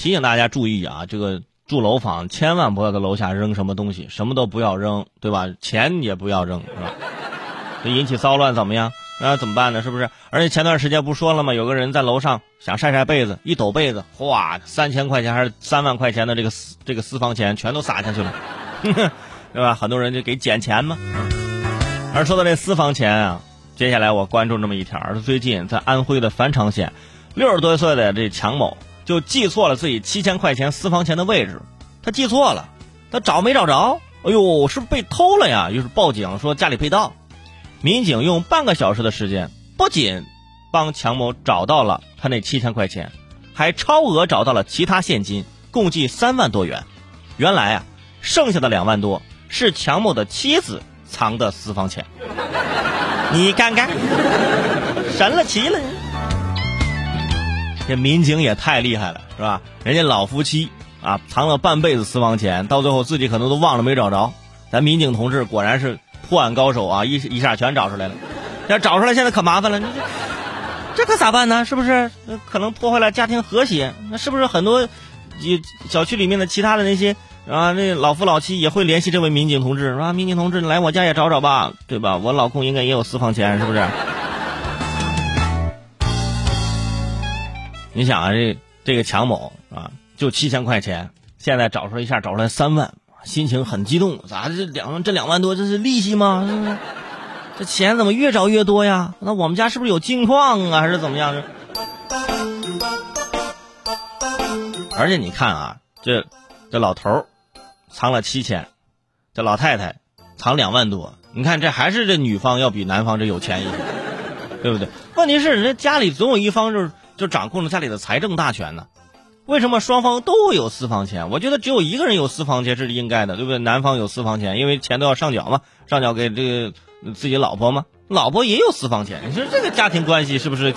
提醒大家注意啊，这个住楼房千万不要在楼下扔什么东西，什么都不要扔，对吧？钱也不要扔，是吧？这引起骚乱怎么样？那怎么办呢？是不是？而且前段时间不说了吗？有个人在楼上想晒晒被子，一抖被子，哗，三千块钱还是三万块钱的这个私这个私房钱全都撒下去了，对吧？很多人就给捡钱嘛。而说到这私房钱啊，接下来我关注这么一条，是最近在安徽的繁昌县，六十多岁的这强某就记错了自己七千块钱私房钱的位置，他记错了，他找没找着？哎呦，是不是被偷了呀？于是报警说家里被盗。民警用半个小时的时间，不仅帮强某找到了他那七千块钱，还超额找到了其他现金，共计三万多元。原来啊，剩下的两万多是强某的妻子藏的私房钱。你看看，神了奇了！这民警也太厉害了，是吧？人家老夫妻啊，藏了半辈子私房钱，到最后自己可能都忘了没找着。咱民警同志果然是。破案高手啊，一一下全找出来了。要找出来，现在可麻烦了。你这这可咋办呢？是不是？可能破坏了家庭和谐。那是不是很多小区里面的其他的那些啊，那老夫老妻也会联系这位民警同志，是吧？民警同志，来我家也找找吧，对吧？我老公应该也有私房钱，是不是？你想啊，这这个强某啊，就七千块钱，现在找出来一下，找出来三万。心情很激动，咋这两这两万多这是利息吗？这钱怎么越找越多呀？那我们家是不是有金矿啊，还是怎么样？而且你看啊，这这老头藏了七千，这老太太藏两万多，你看这还是这女方要比男方这有钱一些，对不对？问题是人家家里总有一方就是就掌控着家里的财政大权呢。为什么双方都会有私房钱？我觉得只有一个人有私房钱是应该的，对不对？男方有私房钱，因为钱都要上缴嘛，上缴给这个自己老婆嘛，老婆也有私房钱。你说这个家庭关系是不是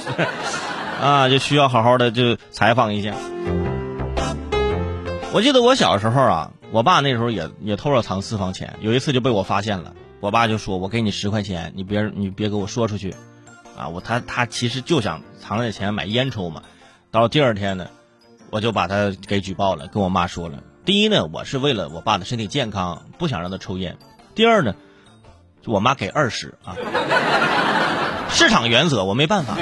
啊？就需要好好的就采访一下。我记得我小时候啊，我爸那时候也也偷着藏私房钱，有一次就被我发现了。我爸就说：“我给你十块钱，你别你别给我说出去，啊，我他他其实就想藏着钱买烟抽嘛。”到了第二天呢。我就把他给举报了，跟我妈说了。第一呢，我是为了我爸的身体健康，不想让他抽烟。第二呢，就我妈给二十啊，市场原则我没办法。